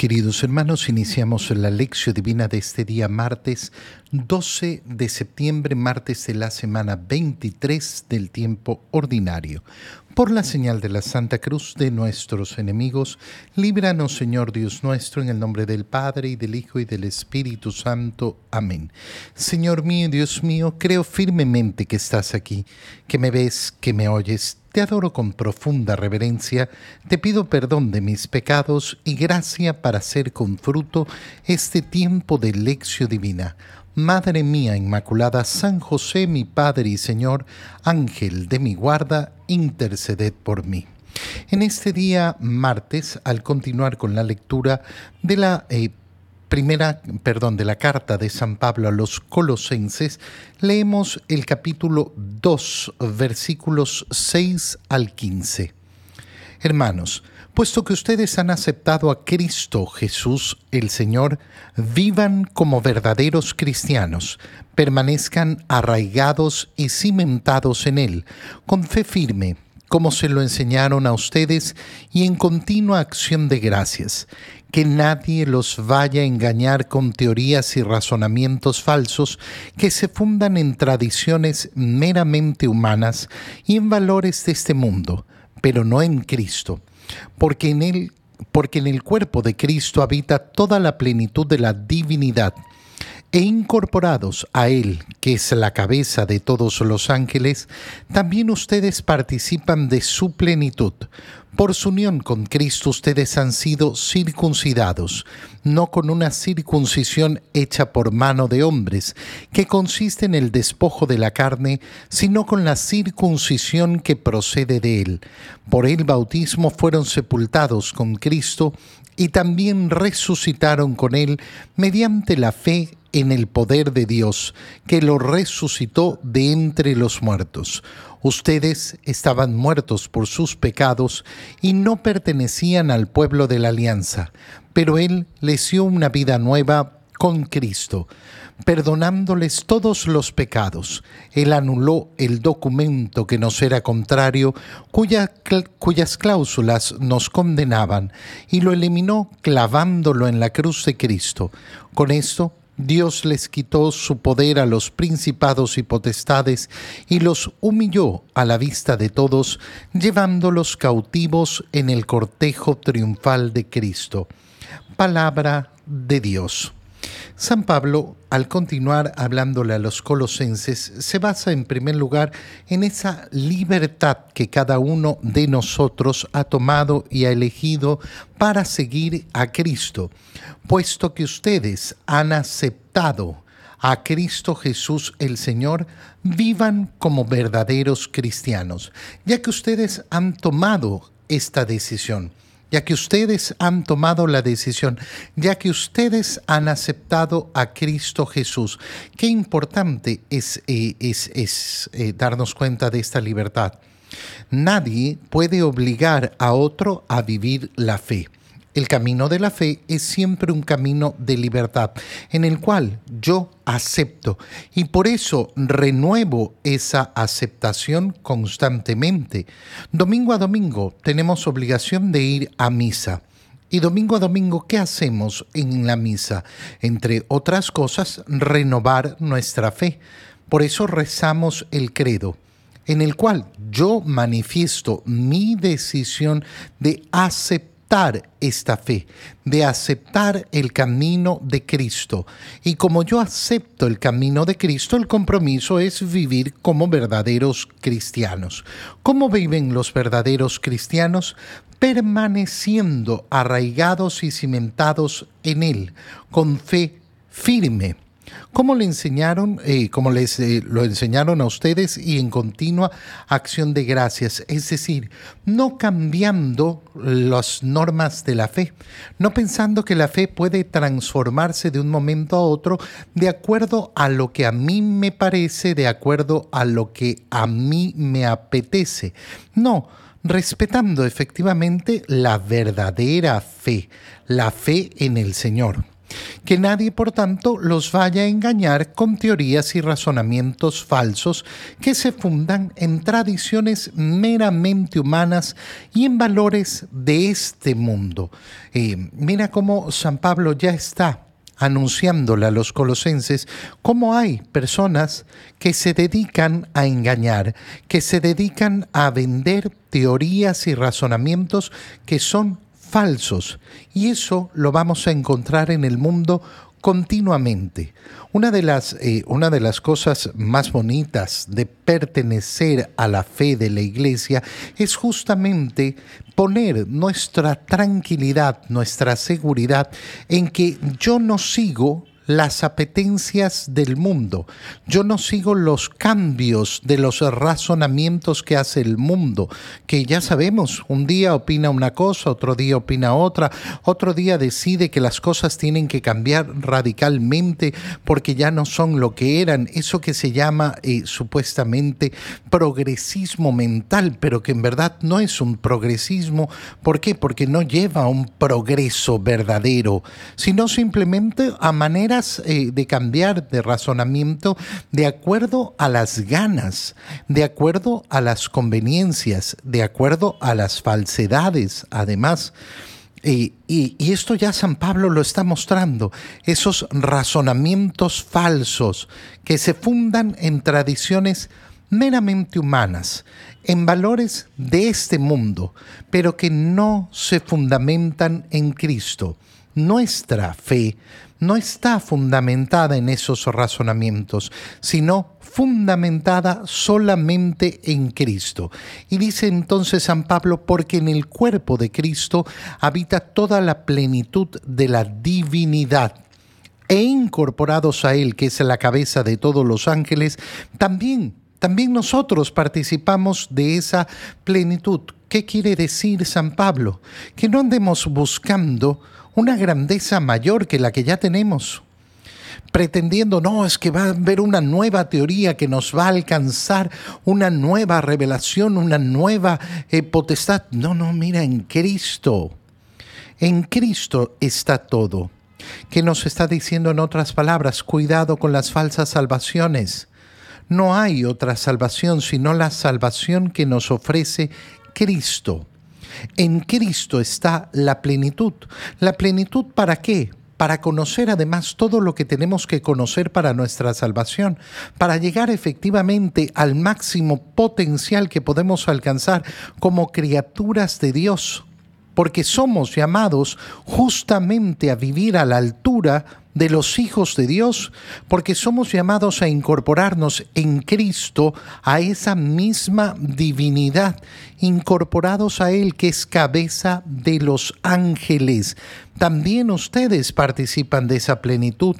Queridos hermanos, iniciamos la lección divina de este día martes 12 de septiembre, martes de la semana 23 del tiempo ordinario. Por la señal de la Santa Cruz de nuestros enemigos, líbranos Señor Dios nuestro, en el nombre del Padre y del Hijo y del Espíritu Santo. Amén. Señor mío, Dios mío, creo firmemente que estás aquí, que me ves, que me oyes te adoro con profunda reverencia, te pido perdón de mis pecados y gracia para hacer con fruto este tiempo de lección divina. Madre mía Inmaculada, San José, mi Padre y Señor, Ángel de mi guarda, interceded por mí. En este día martes, al continuar con la lectura de la eh, primera, perdón, de la carta de San Pablo a los colosenses, leemos el capítulo 2, versículos 6 al 15. Hermanos, puesto que ustedes han aceptado a Cristo Jesús el Señor, vivan como verdaderos cristianos, permanezcan arraigados y cimentados en Él, con fe firme como se lo enseñaron a ustedes y en continua acción de gracias. Que nadie los vaya a engañar con teorías y razonamientos falsos que se fundan en tradiciones meramente humanas y en valores de este mundo, pero no en Cristo, porque en él porque en el cuerpo de Cristo habita toda la plenitud de la divinidad e incorporados a Él, que es la cabeza de todos los ángeles, también ustedes participan de su plenitud. Por su unión con Cristo ustedes han sido circuncidados, no con una circuncisión hecha por mano de hombres, que consiste en el despojo de la carne, sino con la circuncisión que procede de Él. Por el bautismo fueron sepultados con Cristo y también resucitaron con Él mediante la fe en el poder de Dios, que lo resucitó de entre los muertos. Ustedes estaban muertos por sus pecados y no pertenecían al pueblo de la alianza, pero Él les dio una vida nueva con Cristo, perdonándoles todos los pecados. Él anuló el documento que nos era contrario, cuyas cláusulas nos condenaban, y lo eliminó clavándolo en la cruz de Cristo. Con esto, Dios les quitó su poder a los principados y potestades y los humilló a la vista de todos, llevándolos cautivos en el cortejo triunfal de Cristo. Palabra de Dios. San Pablo, al continuar hablándole a los colosenses, se basa en primer lugar en esa libertad que cada uno de nosotros ha tomado y ha elegido para seguir a Cristo, puesto que ustedes han aceptado a Cristo Jesús el Señor, vivan como verdaderos cristianos, ya que ustedes han tomado esta decisión ya que ustedes han tomado la decisión, ya que ustedes han aceptado a Cristo Jesús. Qué importante es, eh, es, eh, darnos cuenta de esta libertad. Nadie puede obligar a otro a vivir la fe. El camino de la fe es siempre un camino de libertad en el cual yo acepto y por eso renuevo esa aceptación constantemente. Domingo a domingo tenemos obligación de ir a misa. Y domingo a domingo, ¿qué hacemos en la misa? Entre otras cosas, renovar nuestra fe. Por eso rezamos el credo en el cual yo manifiesto mi decisión de aceptar esta fe, de aceptar el camino de Cristo. Y como yo acepto el camino de Cristo, el compromiso es vivir como verdaderos cristianos. ¿Cómo viven los verdaderos cristianos? Permaneciendo arraigados y cimentados en Él, con fe firme ¿Cómo le enseñaron, eh, como les eh, lo enseñaron a ustedes y en continua acción de gracias? Es decir, no cambiando las normas de la fe, no pensando que la fe puede transformarse de un momento a otro de acuerdo a lo que a mí me parece, de acuerdo a lo que a mí me apetece. No, respetando efectivamente la verdadera fe, la fe en el Señor. Que nadie, por tanto, los vaya a engañar con teorías y razonamientos falsos que se fundan en tradiciones meramente humanas y en valores de este mundo. Eh, mira cómo San Pablo ya está anunciándole a los colosenses cómo hay personas que se dedican a engañar, que se dedican a vender teorías y razonamientos que son falsos. Y eso lo vamos a encontrar en el mundo continuamente. Una de, las, eh, una de las cosas más bonitas de pertenecer a la fe de la iglesia es justamente poner nuestra tranquilidad, nuestra seguridad en que yo no sigo las apetencias del mundo. Yo no sigo los cambios de los razonamientos que hace el mundo, que ya sabemos, un día opina una cosa, otro día opina otra, otro día decide que las cosas tienen que cambiar radicalmente porque ya no son lo que eran, eso que se llama eh, supuestamente progresismo mental, pero que en verdad no es un progresismo. ¿Por qué? Porque no lleva a un progreso verdadero, sino simplemente a manera eh, de cambiar de razonamiento de acuerdo a las ganas, de acuerdo a las conveniencias, de acuerdo a las falsedades, además. y, y, esto ya San Pablo lo está mostrando, esos razonamientos falsos que se fundan en tradiciones meramente humanas, en valores de este mundo, pero que no se fundamentan en Cristo. Nuestra fe no está fundamentada en esos razonamientos, sino fundamentada solamente en Cristo. Y dice entonces San Pablo, porque en el cuerpo de Cristo habita toda la plenitud de la divinidad e incorporados a Él, que es la cabeza de todos los ángeles, también, también nosotros participamos de esa plenitud. ¿Qué quiere decir San Pablo? Que no andemos buscando una grandeza mayor que la que ya tenemos, pretendiendo, no, es que va a haber una nueva teoría que nos va a alcanzar, una nueva revelación, una nueva eh, potestad. No, no, mira, en Cristo, en Cristo está todo. ¿Qué nos está diciendo en otras palabras? Cuidado con las falsas salvaciones. No hay otra salvación sino la salvación que nos ofrece Cristo. En Cristo está la plenitud. ¿La plenitud para qué? Para conocer además todo lo que tenemos que conocer para nuestra salvación, para llegar efectivamente al máximo potencial que podemos alcanzar como criaturas de Dios porque somos llamados justamente a vivir a la altura de los hijos de Dios, porque somos llamados a incorporarnos en Cristo a esa misma divinidad, incorporados a Él que es cabeza de los ángeles. También ustedes participan de esa plenitud.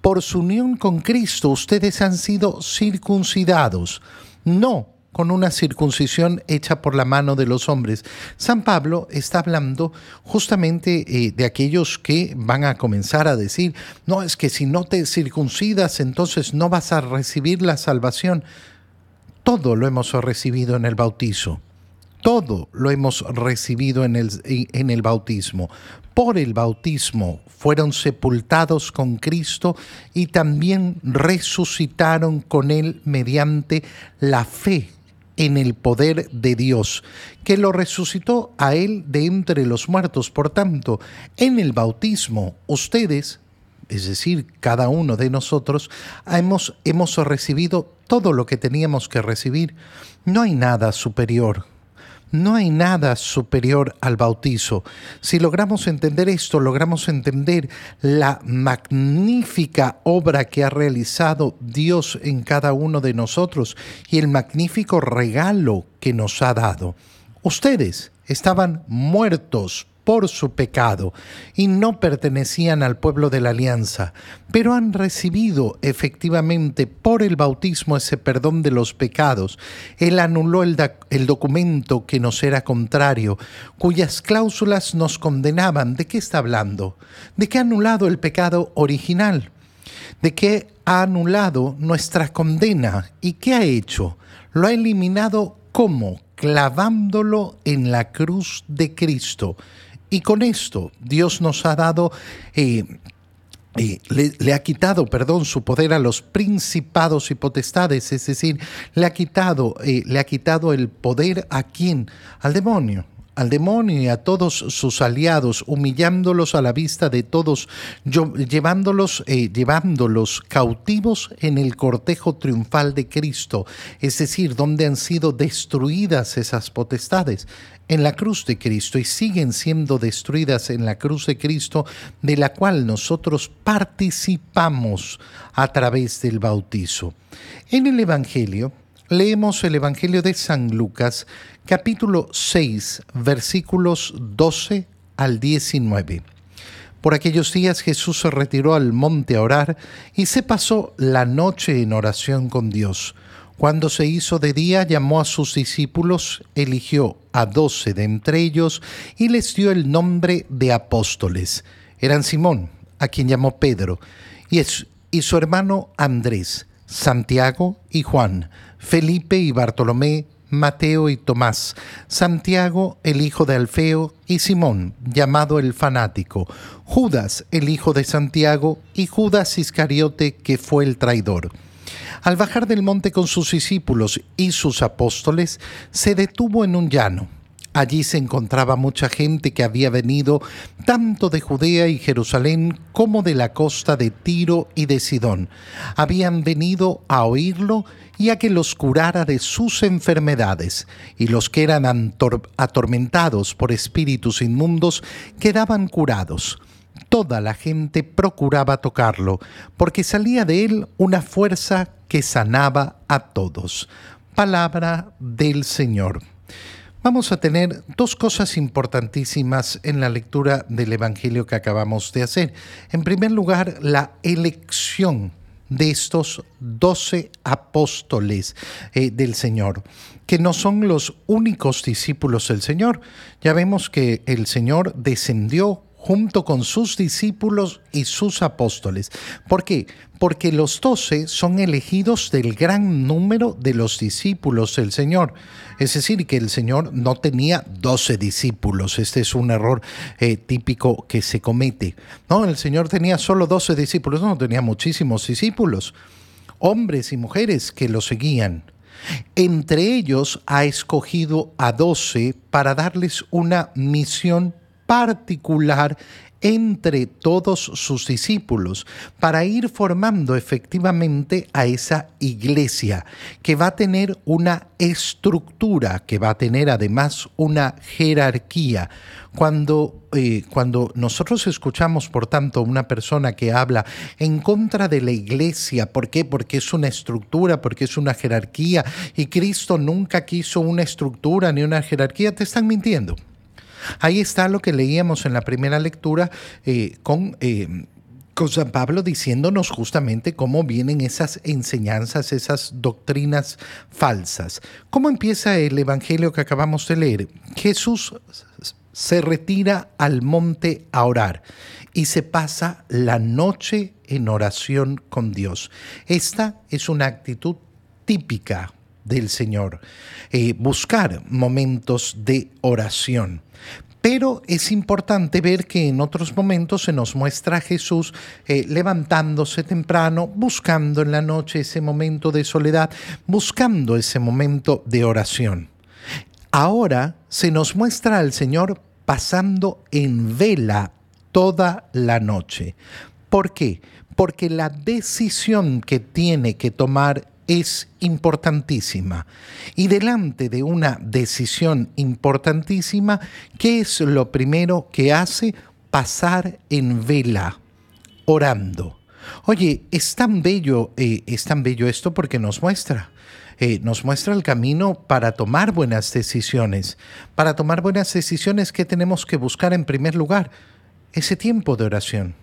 Por su unión con Cristo ustedes han sido circuncidados, no con una circuncisión hecha por la mano de los hombres. San Pablo está hablando justamente eh, de aquellos que van a comenzar a decir, no, es que si no te circuncidas, entonces no vas a recibir la salvación. Todo lo hemos recibido en el bautizo. Todo lo hemos recibido en el, en el bautismo. Por el bautismo fueron sepultados con Cristo y también resucitaron con Él mediante la fe en el poder de Dios, que lo resucitó a él de entre los muertos. Por tanto, en el bautismo, ustedes, es decir, cada uno de nosotros, hemos, hemos recibido todo lo que teníamos que recibir. No hay nada superior no hay nada superior al bautizo. Si logramos entender esto, logramos entender la magnífica obra que ha realizado Dios en cada uno de nosotros y el magnífico regalo que nos ha dado. Ustedes estaban muertos por su pecado y no pertenecían al pueblo de la alianza, pero han recibido efectivamente por el bautismo ese perdón de los pecados. Él anuló el, documento que nos era contrario, cuyas cláusulas nos condenaban. ¿De qué está hablando? De que ha anulado el pecado original, de que ha anulado nuestra condena. ¿Y qué ha hecho? Lo ha eliminado ¿cómo? clavándolo en la cruz de Cristo. Y con esto Dios nos ha dado eh, le, ha quitado, perdón, su poder a los principados y potestades, es decir, le ha quitado, eh, le ha quitado el poder a quién? Al demonio al demonio y a todos sus aliados, humillándolos a la vista de todos, llevándolos, eh, llevándolos cautivos en el cortejo triunfal de Cristo, es decir, donde han sido destruidas esas potestades en la cruz de Cristo y siguen siendo destruidas en la cruz de Cristo, de la cual nosotros participamos a través del bautizo. En el Evangelio, leemos el Evangelio de San Lucas, capítulo 6, versículos 12 al 19. Por aquellos días Jesús se retiró al monte a orar y se pasó la noche en oración con Dios. Cuando se hizo de día, llamó a sus discípulos, eligió a doce de entre ellos y les dio el nombre de apóstoles. Eran Simón, a quien llamó Pedro, y, y su hermano Andrés, Santiago y Juan, Felipe y Bartolomé, Mateo y Tomás, Santiago el hijo de Alfeo y Simón, llamado el fanático, Judas el hijo de Santiago y Judas Iscariote que fue el traidor. Al bajar del monte con sus discípulos y sus apóstoles, se detuvo en un llano Allí se encontraba mucha gente que había venido tanto de Judea y Jerusalén como de la costa de Tiro y de Sidón. Habían venido a oírlo y a que los curara de sus enfermedades, y los que eran atormentados por espíritus inmundos quedaban curados. Toda la gente procuraba tocarlo, porque salía de él una fuerza que sanaba a todos. Palabra del Señor. Vamos a tener dos cosas importantísimas en la lectura del Evangelio que acabamos de hacer. En primer lugar, la elección de estos doce apóstoles eh, del Señor, que no son los únicos discípulos del Señor. Ya vemos que el Señor descendió junto con sus discípulos y sus apóstoles. ¿Por qué? Porque los doce son elegidos del gran número de los discípulos del Señor. Es decir, que el Señor no tenía doce discípulos. Este es un error eh, típico que se comete. No, el Señor tenía solo doce discípulos, no, tenía muchísimos discípulos, hombres y mujeres que lo seguían. Entre ellos ha escogido a doce para darles una misión particular entre todos sus discípulos para ir formando efectivamente a esa iglesia que va a tener una estructura, que va a tener además una jerarquía. Cuando, eh, cuando nosotros escuchamos, por tanto, una persona que habla en contra de la iglesia, ¿por qué? Porque es una estructura, porque es una jerarquía, y Cristo nunca quiso una estructura ni una jerarquía, te están mintiendo. Ahí está lo que leíamos en la primera lectura eh. Eh, con San Pablo diciéndonos justamente cómo vienen esas enseñanzas, esas doctrinas falsas. ¿Cómo empieza el Evangelio que acabamos de leer? Jesús se retira al monte a orar y se pasa la noche en oración con Dios. Esta es una actitud típica del Señor, eh, buscar momentos de oración. Pero es importante ver que en otros momentos se nos muestra a Jesús eh, levantándose temprano, buscando en la noche ese momento de soledad, buscando ese momento de oración. Ahora se nos muestra al Señor pasando en vela toda la noche. ¿Por qué? Porque la decisión que tiene que tomar es importantísima. Y delante de una decisión importantísima, ¿qué es lo primero que hace? Pasar en vela, orando. Oye, es tan bello, eh, es tan bello esto porque nos muestra. Eh, nos muestra el camino para tomar buenas decisiones. Para tomar buenas decisiones, ¿qué tenemos que buscar en primer lugar? Ese tiempo de oración.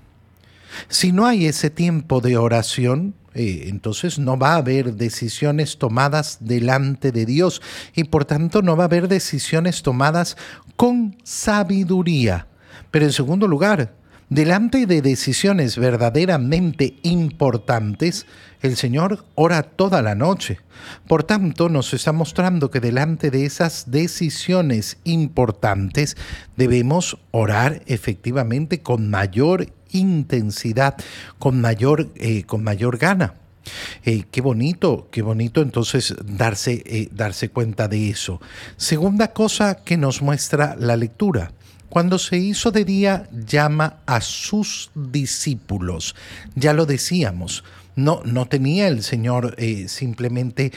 Si no hay ese tiempo de oración, eh, entonces no va a haber decisiones tomadas delante de Dios y por tanto no va a haber decisiones tomadas con sabiduría. Pero en segundo lugar, Delante de decisiones verdaderamente importantes, el Señor ora toda la noche. Por tanto, nos está mostrando que delante de esas decisiones importantes debemos orar efectivamente con mayor intensidad, con mayor, eh, con mayor gana. Eh, qué bonito, qué bonito entonces darse, eh, darse cuenta de eso. Segunda cosa que nos muestra la lectura. Cuando se hizo de día, llama a sus discípulos. Ya lo decíamos. No, no tenía el Señor simplemente,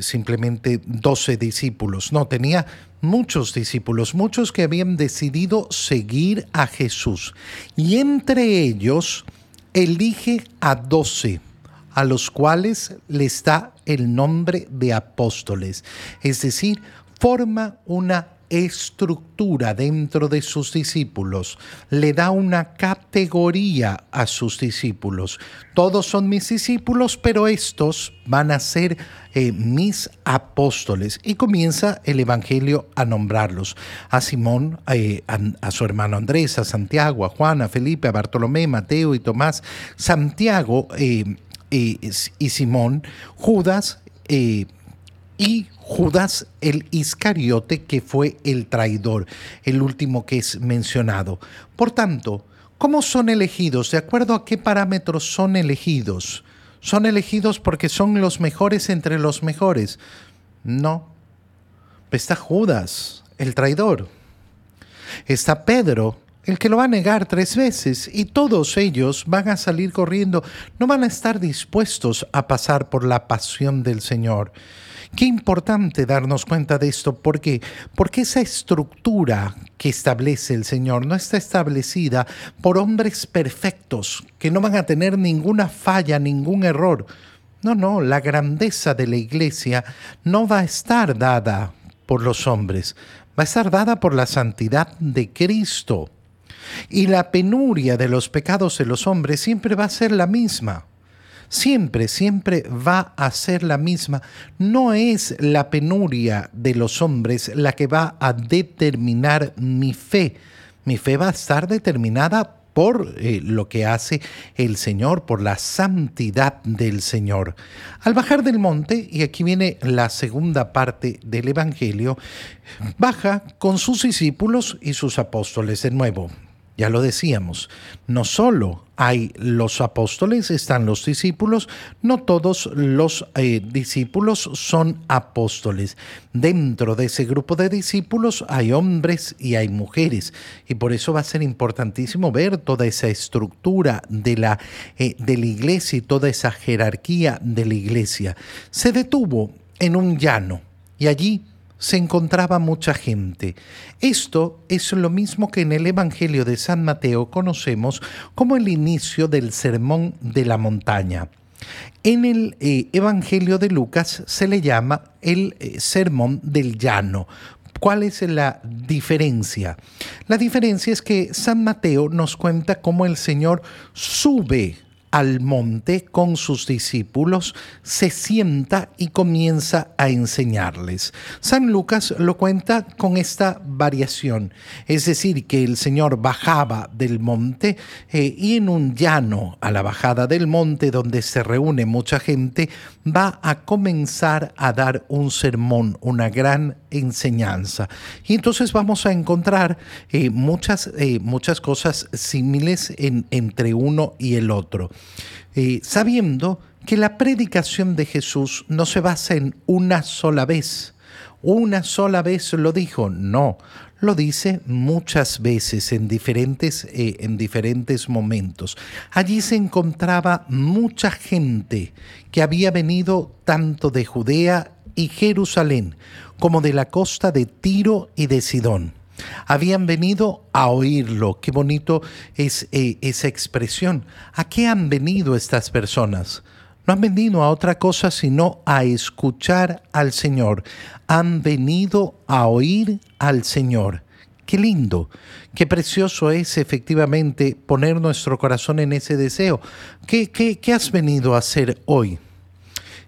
simplemente 12 discípulos, no, tenía muchos discípulos, muchos que habían decidido seguir a Jesús. Y entre ellos elige a 12 a los cuales les da el nombre de apóstoles. Es decir, forma una estructura dentro de sus discípulos, le da una categoría a sus discípulos. Todos son mis discípulos, pero estos van a ser eh, mis apóstoles. Y comienza el Evangelio a nombrarlos. A Simón, eh, a, su hermano Andrés, a Santiago, a Juan, a Felipe, a Bartolomé, Mateo y Tomás. Santiago... Eh, y, Simón, Judas y Judas el Iscariote, que fue el traidor, el último que es mencionado. Por tanto, ¿cómo son elegidos? ¿De acuerdo a qué parámetros son elegidos? ¿Son elegidos porque son los mejores entre los mejores? No. Está Judas, el traidor. Está Pedro, el que lo va a negar tres veces y todos ellos van a salir corriendo, no van a estar dispuestos a pasar por la pasión del Señor. Qué importante darnos cuenta de esto, ¿por qué? Porque esa estructura que establece el Señor no está establecida por hombres perfectos, que no van a tener ninguna falla, ningún error. No, no, la grandeza de la iglesia no va a estar dada por los hombres, va a estar dada por la santidad de Cristo. Y la penuria de los pecados de los hombres siempre va a ser la misma. Siempre, siempre va a ser la misma. No es la penuria de los hombres la que va a determinar mi fe. Mi fe va a estar determinada por eh, lo que hace el Señor, por la santidad del Señor. Al bajar del monte, y aquí viene la segunda parte del Evangelio, baja con sus discípulos y sus apóstoles de nuevo. Ya lo decíamos, no solo hay los apóstoles, están los discípulos, no todos los eh, discípulos son apóstoles. Dentro de ese grupo de discípulos hay hombres y hay mujeres, y por eso va a ser importantísimo ver toda esa estructura de la, eh, de la iglesia y toda esa jerarquía de la iglesia. Se detuvo en un llano y allí se encontraba mucha gente. Esto es lo mismo que en el Evangelio de San Mateo conocemos como el inicio del Sermón de la Montaña. En el eh, Evangelio de Lucas se le llama el eh, Sermón del Llano. ¿Cuál es la diferencia? La diferencia es que San Mateo nos cuenta cómo el Señor sube al monte con sus discípulos, se sienta y comienza a enseñarles. San Lucas lo cuenta con esta variación, es decir, que el Señor bajaba del monte eh, y en un llano a la bajada del monte donde se reúne mucha gente, va a comenzar a dar un sermón, una gran enseñanza. Y entonces vamos a encontrar eh, muchas, eh, muchas cosas similares entre uno y el otro. Eh, sabiendo que la predicación de Jesús no se basa en una sola vez. Una sola vez lo dijo, no, lo dice muchas veces en diferentes, eh, en diferentes momentos. Allí se encontraba mucha gente que había venido tanto de Judea y Jerusalén como de la costa de Tiro y de Sidón. Habían venido a oírlo. Qué bonito es eh, esa expresión. ¿A qué han venido estas personas? No han venido a otra cosa sino a escuchar al Señor. Han venido a oír al Señor. Qué lindo, qué precioso es efectivamente poner nuestro corazón en ese deseo. ¿Qué, qué, qué has venido a hacer hoy?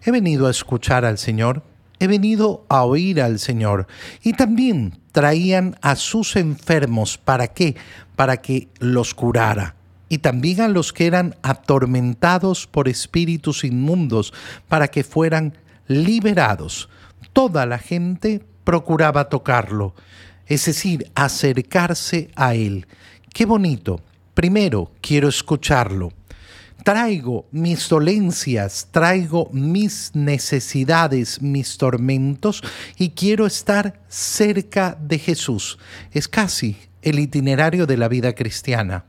He venido a escuchar al Señor he venido a oír al Señor. Y también traían a sus enfermos. ¿Para qué? para que los curara y también a los que eran atormentados por espíritus inmundos para que fueran liberados. Toda la gente procuraba tocarlo, es decir, acercarse a él. Qué bonito. Primero, quiero escucharlo. Traigo mis dolencias, traigo mis necesidades, mis tormentos y quiero estar cerca de Jesús. Es casi el itinerario de la vida cristiana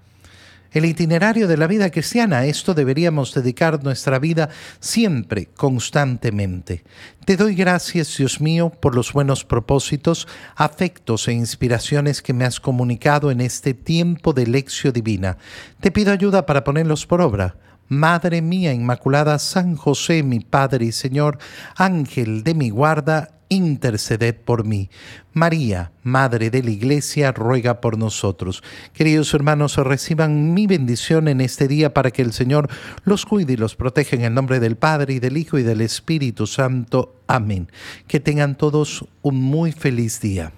el itinerario de la vida cristiana. Esto deberíamos dedicar nuestra vida siempre, constantemente. Te doy gracias, Dios mío, por los buenos propósitos, afectos e inspiraciones que me has comunicado en este tiempo de lección divina. Te pido ayuda para ponerlos por obra. Madre mía Inmaculada, San José, mi Padre y Señor, Ángel de mi guarda, interceded por mí. María, Madre de la Iglesia, ruega por nosotros. Queridos hermanos, reciban mi bendición en este día para que el Señor los cuide y los proteja en el nombre del Padre y del Hijo y del Espíritu Santo. Amén. Que tengan todos un muy feliz día.